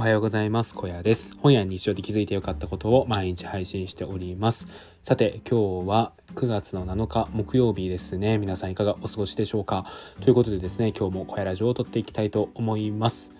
おはようございます。小屋です。本屋日常で気づいてよかったことを毎日配信しております。さて、今日は9月の7日木曜日ですね。皆さんいかがお過ごしでしょうか？ということでですね、今日も小屋ラジオを撮っていきたいと思います。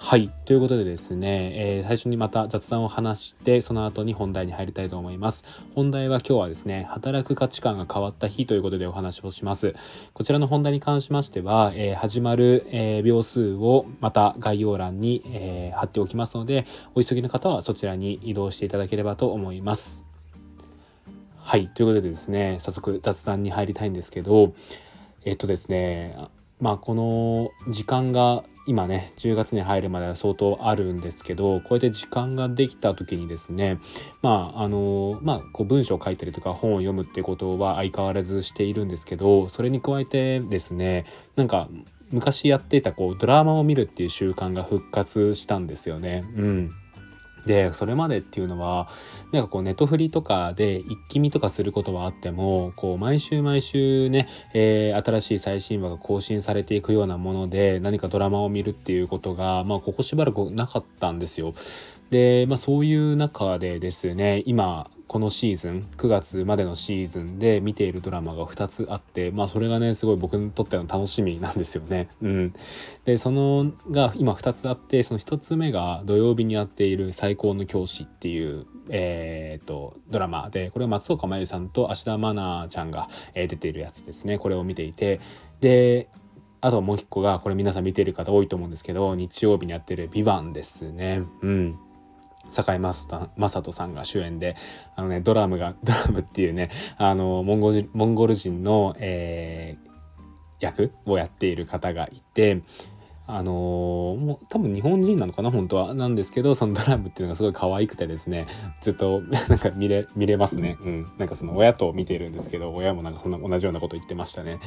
はい。ということでですね、えー、最初にまた雑談を話して、その後に本題に入りたいと思います。本題は今日はですね、働く価値観が変わった日ということでお話をします。こちらの本題に関しましては、えー、始まる、えー、秒数をまた概要欄に、え貼っておきますので、お急ぎの方はそちらに移動していただければと思います。はい。ということでですね、早速雑談に入りたいんですけど、えっとですね、まあこの時間が今ね10月に入るまでは相当あるんですけどこうやって時間ができた時にですねまああのまあこう文章を書いたりとか本を読むってことは相変わらずしているんですけどそれに加えてですねなんか昔やっていたこうドラマを見るっていう習慣が復活したんですよね。うんでそれまでっていうのはなんかこうネットフリとかで一気見とかすることはあってもこう毎週毎週ね、えー、新しい最新話が更新されていくようなもので何かドラマを見るっていうことがまあここしばらくなかったんですよ。で、まあ、そういう中でですね今このシーズン9月までのシーズンで見ているドラマが2つあってまあそれがねすごい僕にとっての楽しみなんですよね。うん、でそのが今2つあってその1つ目が土曜日にやっている「最高の教師」っていうえー、とドラマでこれは松岡茉優さんと芦田愛菜ちゃんが、えー、出ているやつですねこれを見ていてであともう一個がこれ皆さん見ている方多いと思うんですけど日曜日にやってる「ビバンですね。うん堺雅人さんが主演で、あのね、ドラムが、ドラムっていうね、あの、モンゴルモンゴル人の、えー、役をやっている方がいて、あのー、もう多分日本人なのかな本当は。なんですけどそのドラムっていうのがすごい可愛くてですねずっと なんか見れ見れますね。うん。なんかその親と見てるんですけど親もなんかそんな同じようなこと言ってましたね。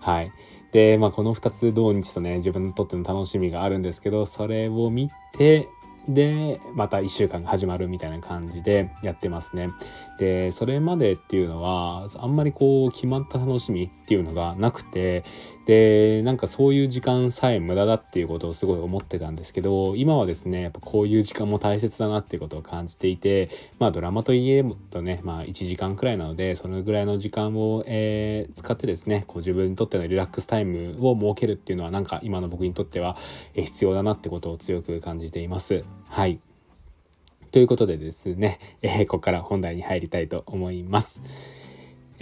はい。でまあこの2つ同日とね自分にとっての楽しみがあるんですけどそれを見てでまた1週間が始まるみたいな感じでやってますね。でそれまでっていうのはあんまりこう決まった楽しみっていうのがなくてでなんかそういう時間さえ無駄だっていうことをすごい思ってたんですけど今はですねやっぱこういう時間も大切だなっていうことを感じていてまあドラマといえとねまあ1時間くらいなのでそのぐらいの時間を、えー、使ってですねこう自分にとってのリラックスタイムを設けるっていうのはなんか今の僕にとっては必要だなってことを強く感じています。はい。ということでですね、えー、ここから本題に入りたいと思います。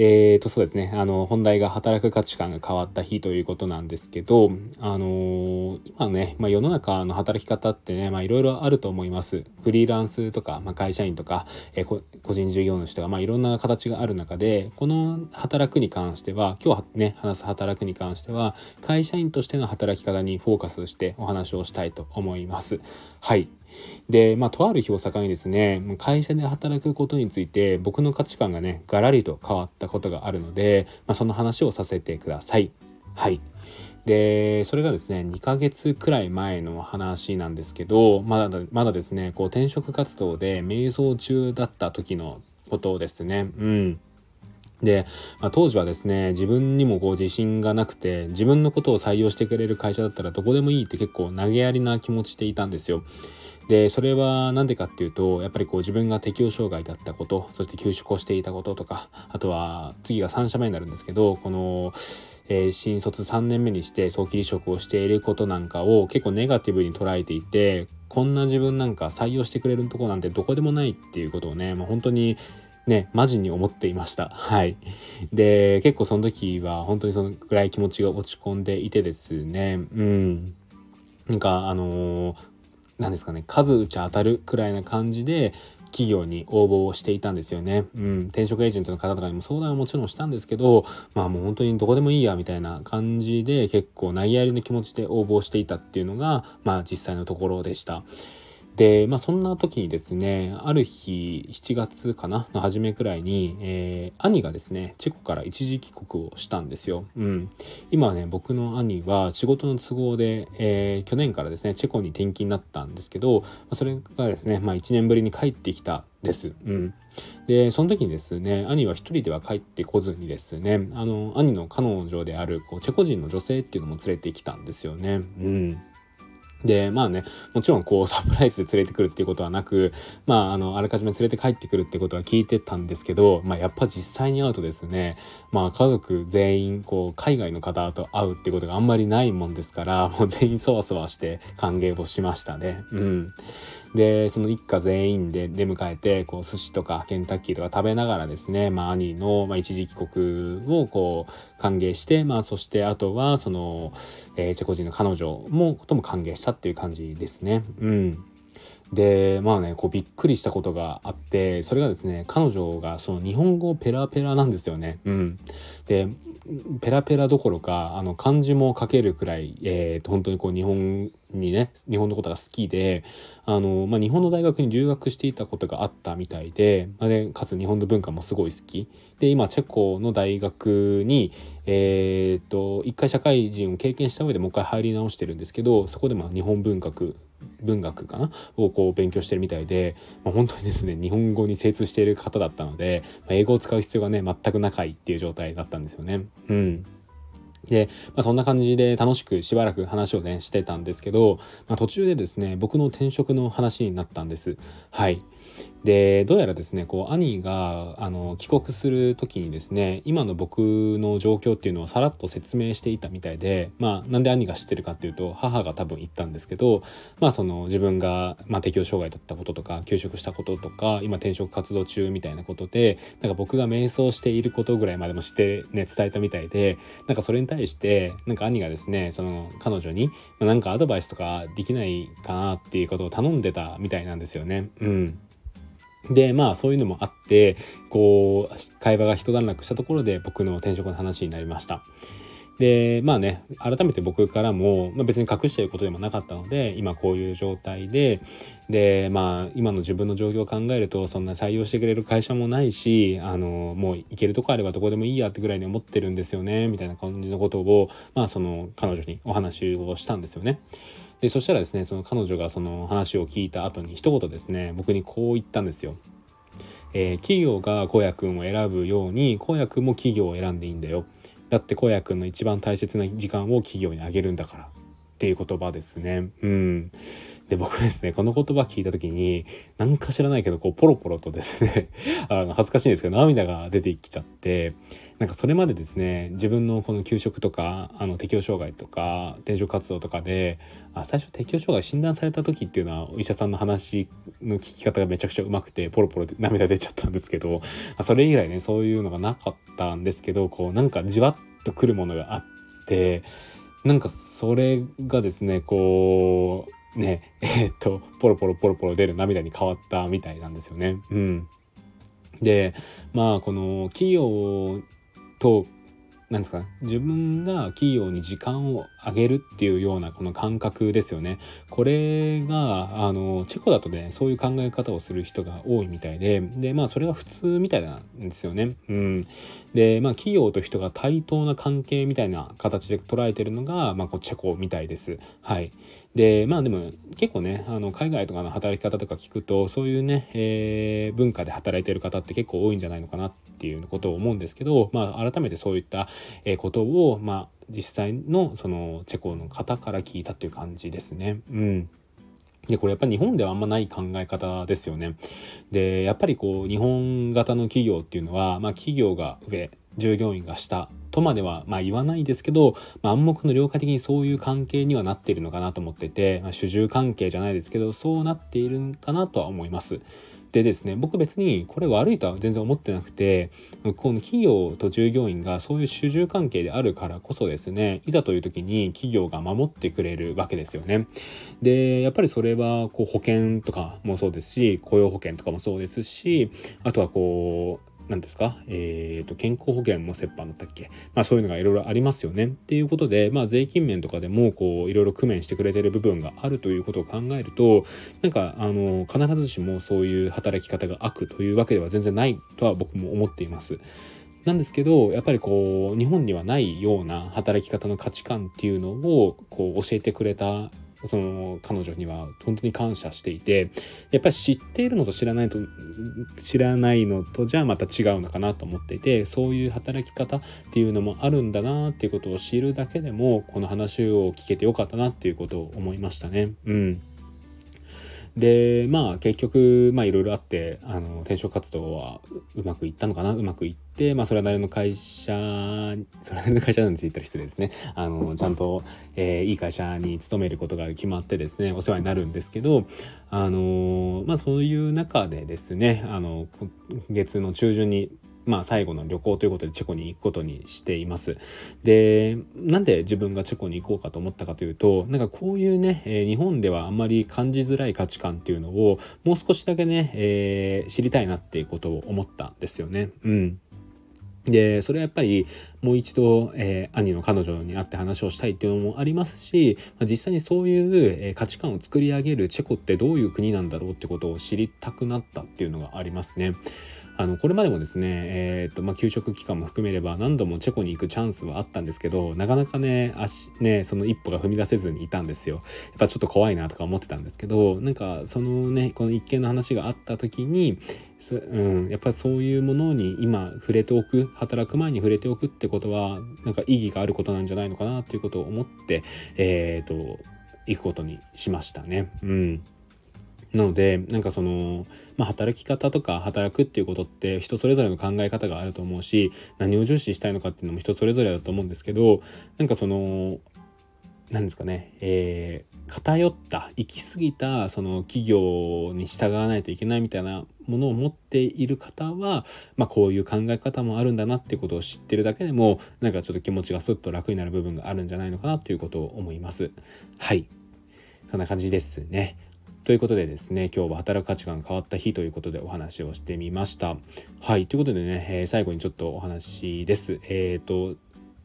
えーとそうですねあの本題が働く価値観が変わった日ということなんですけどあのー、今ね、まあ、世の中の働き方ってねいろいろあると思いますフリーランスとか、まあ、会社員とか、えー、個人事業主とか、まあ、いろんな形がある中でこの働くに関しては今日ね話す働くに関しては会社員としての働き方にフォーカスしてお話をしたいと思いますはいで、まあ、とある日を境にですね、会社で働くことについて僕の価値観がね、ガラリと変わったことがあるので、まあ、その話をさせてください。はい。で、それがですね、2ヶ月くらい前の話なんですけど、まだ、まだですね、こう転職活動で瞑想中だった時のことですね。うん。で、まあ、当時はですね自分にもこう自信がなくて自分のことを採用してくれる会社だったらどこでもいいって結構投げやりな気持ちでいたんですよ。でそれは何でかっていうとやっぱりこう自分が適応障害だったことそして休職をしていたこととかあとは次が3社目になるんですけどこの、え、新卒3年目にして早期離職をしていることなんかを結構ネガティブに捉えていてこんな自分なんか採用してくれるとこなんてどこでもないっていうことをね、まあ、本当にね、マジに思っていました。はい。で、結構その時は本当にそのぐらい気持ちが落ち込んでいてですね、うん。なんかあのー、何ですかね数打ち当たるくらいな感じで企業に応募をしていたんですよね。うん、転職エージェントの方とかにも相談はもちろんしたんですけど、まあもう本当にどこでもいいやみたいな感じで結構投げやりの気持ちで応募していたっていうのが、まあ実際のところでした。で、まあ、そんな時にですねある日7月かなの初めくらいに、えー、兄がですねチェコから一時帰国をしたんですよ。うん、今ね僕の兄は仕事の都合で、えー、去年からですねチェコに転勤になったんですけど、それがですね、まあ、1年ぶりに帰ってきたです。うん、でその時にですね兄は一人では帰ってこずにですねあの兄の彼女であるこうチェコ人の女性っていうのも連れてきたんですよね。うんで、まあね、もちろんこうサプライズで連れてくるっていうことはなく、まああの、あらかじめ連れて帰ってくるってことは聞いてたんですけど、まあやっぱ実際に会うとですね、まあ家族全員こう海外の方と会うってことがあんまりないもんですから、もう全員そわそわして歓迎をしましたね。うん。で、その一家全員で出迎えて、こう寿司とかケンタッキーとか食べながらですね、まあ兄の、まあ、一時帰国をこう歓迎して、まあそしてあとはその、えー、チェコ人の彼女も、とも歓迎したっていう感じですね。うん。でまあねこうびっくりしたことがあってそれがですね彼女がその日本語ペラペラなんですよね。うん、でペラペラどころかあの漢字も書けるくらい、えー、本当にこう日本にね日本のことが好きであの、まあ、日本の大学に留学していたことがあったみたいで,、まあ、でかつ日本の文化もすごい好き。で今チェコの大学にえー、っと一回社会人を経験した上でもう一回入り直してるんですけどそこでまあ日本文学文学かな？をこう勉強してるみたいで、まあ、本当にですね日本語に精通している方だったので、まあ、英語を使う必要がね全くなかいっていう状態だったんですよね。うんで、まあ、そんな感じで楽しくしばらく話をねしてたんですけど、まあ、途中でですね僕の転職の話になったんです。はいでどうやらですねこう兄があの帰国する時にですね今の僕の状況っていうのをさらっと説明していたみたいでまあなんで兄が知ってるかっていうと母が多分言ったんですけどまあその自分が、まあ、適応障害だったこととか休職したこととか今転職活動中みたいなことでなんか僕が迷走していることぐらいまでもしてね伝えたみたいでなんかそれに対してなんか兄がですねその彼女に、まあ、なんかアドバイスとかできないかなっていうことを頼んでたみたいなんですよね。うんでまあそういうのもあってこう会話が一段落したところで僕の転職の話になりました。でまあね改めて僕からも、まあ、別に隠していることでもなかったので今こういう状態ででまあ今の自分の状況を考えるとそんな採用してくれる会社もないしあのもう行けるとこあればどこでもいいやってぐらいに思ってるんですよねみたいな感じのことをまあその彼女にお話をしたんですよね。でそしたらですねその彼女がその話を聞いた後に一言ですね僕にこう言ったんですよ。えー、企業が荒野くんを選ぶように荒野くんも企業を選んでいいんだよ。だって荒野くんの一番大切な時間を企業にあげるんだからっていう言葉ですね。うん。で僕ですねこの言葉聞いた時に何か知らないけどこうポロポロとですね あの恥ずかしいんですけど涙が出てきちゃってなんかそれまでですね自分のこの給食とかあの適応障害とか転職活動とかであ最初適応障害診断された時っていうのはお医者さんの話の聞き方がめちゃくちゃうまくてポロポロで涙出ちゃったんですけどそれ以来ねそういうのがなかったんですけどこうなんかじわっとくるものがあってなんかそれがですねこうねえー、っとポロポロポロポロ出る涙に変わったみたいなんですよね。うん、でまあこの企業となんですか？自分が企業に時間をあげるっていうようなこの感覚ですよね。これがあのチェコだとねそういう考え方をする人が多いみたいででまあそれが普通みたいなんですよね。うん、でまあ企業と人が対等な関係みたいな形で捉えてるのが、まあ、こうチェコみたいです。はい、でまあでも結構ねあの海外とかの働き方とか聞くとそういうね、えー、文化で働いてる方って結構多いんじゃないのかなってていうことを思うんですけど、まあ、改めてそういった、えことを、まあ、実際のそのチェコの方から聞いたっていう感じですね。うんで、これやっぱ日本ではあんまない考え方ですよね。で、やっぱりこう、日本型の企業っていうのは、まあ企業が上、従業員が下とまではまあ言わないですけど、まあ、暗黙の了解的にそういう関係にはなっているのかなと思ってて、まあ、主従関係じゃないですけどそうなっているかなとは思います。でですね僕別にこれ悪いとは全然思ってなくてこの企業と従業員がそういう主従関係であるからこそですねいざという時に企業が守ってくれるわけですよね。でやっぱりそれはこう保険とかもそうですし雇用保険とかもそうですしあとはこう何ですか、えーと、健康保険も折半だったっけ、まあ、そういうのがいろいろありますよね。っていうことで、まあ、税金面とかでもこういろいろ工面してくれてる部分があるということを考えるとなんかあの必ずしもそういう働き方が悪というわけでは全然ないとは僕も思っています。なんですけどやっぱりこう日本にはないような働き方の価値観っていうのをこう教えてくれたその彼女には本当に感謝していてやっぱり知っているのと知らないと知らないのとじゃあまた違うのかなと思っていてそういう働き方っていうのもあるんだなっていうことを知るだけでもこの話を聞けてよかったなっていうことを思いましたね。うんでまあ結局まあいろいろあってあの転職活動はうまくいったのかな？うまくいって、まあ、それなりの会社それなりの会社なんて言ったら失礼ですね。あのちゃんと、えー、いい会社に勤めることが決まってですねお世話になるんですけどあのまあそういう中でですねあの月の中旬にまあ、最後の旅行ということでチェコに行くことにしています。でなんで自分がチェコに行こうかと思ったかというとなんかこういうね、え、日本ではあんまり感じづらい価値観っていうのをもう少しだけね、えー、知りたいなっていうことを思ったんですよね。うんでそれはやっぱりもう一度、えー、兄の彼女に会って話をしたいっていうのもありますし、まあ、実際にそういう、えー、価値観を作り上げるチェコってどういう国なんだろうってことを知りたくなったっていうのがありますね。あのこれまでもですね、えーとまあ、給食期間も含めれば何度もチェコに行くチャンスはあったんですけどなかなかね足ねその一歩が踏み出せずにいたんですよ。やっぱちょっと怖いなとか思ってたんですけどなんかそのねこの一件の話があった時にそうん、やっぱりそういうものに今触れておく働く前に触れておくってことはなんか意義があることなんじゃないのかなっていうことを思ってえっ、と行くことにしましたね。うんなのでなんかその、まあ、働き方とか働くっていうことって人それぞれの考え方があると思うし何を重視したいのかっていうのも人それぞれだと思うんですけどなんかその何ですかね、えー、偏った行き過ぎたその企業に従わないといけないみたいなものを持っている方は、まあ、こういう考え方もあるんだなっていうことを知ってるだけでもなんかちょっと気持ちがスッと楽になる部分があるんじゃないのかなということを思います。はいそんな感じですね。ということでですね今日は働く価値観が変わった日ということでお話をしてみましたはいということでね、えー、最後にちょっとお話ですえっ、ー、と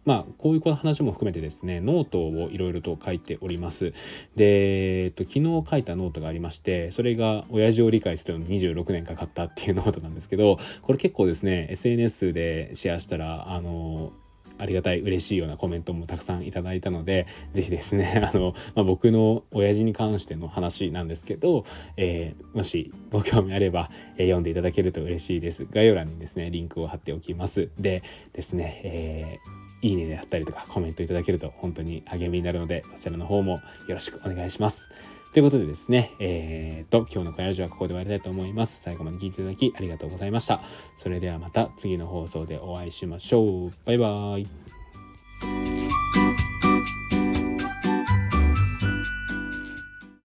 まあ、こういう話も含めてですね、ノートをいろいろと書いております。で、えっと、昨日書いたノートがありまして、それが親父を理解するのに26年かかったっていうノートなんですけど、これ結構ですね、SNS でシェアしたら、あの、ありがたい嬉しいようなコメントもたくさんいただいたので是非ですね あの、まあ、僕の親父に関しての話なんですけど、えー、もしご興味あれば、えー、読んでいただけると嬉しいです概要欄にですねリンクを貼っておきますでですね、えー、いいねであったりとかコメントいただけると本当に励みになるのでそちらの方もよろしくお願いします。ということでですね、えー、っと、今日の小屋ラジオはここで終わりたいと思います。最後まで聞いていただきありがとうございました。それではまた次の放送でお会いしましょう。バイバーイ。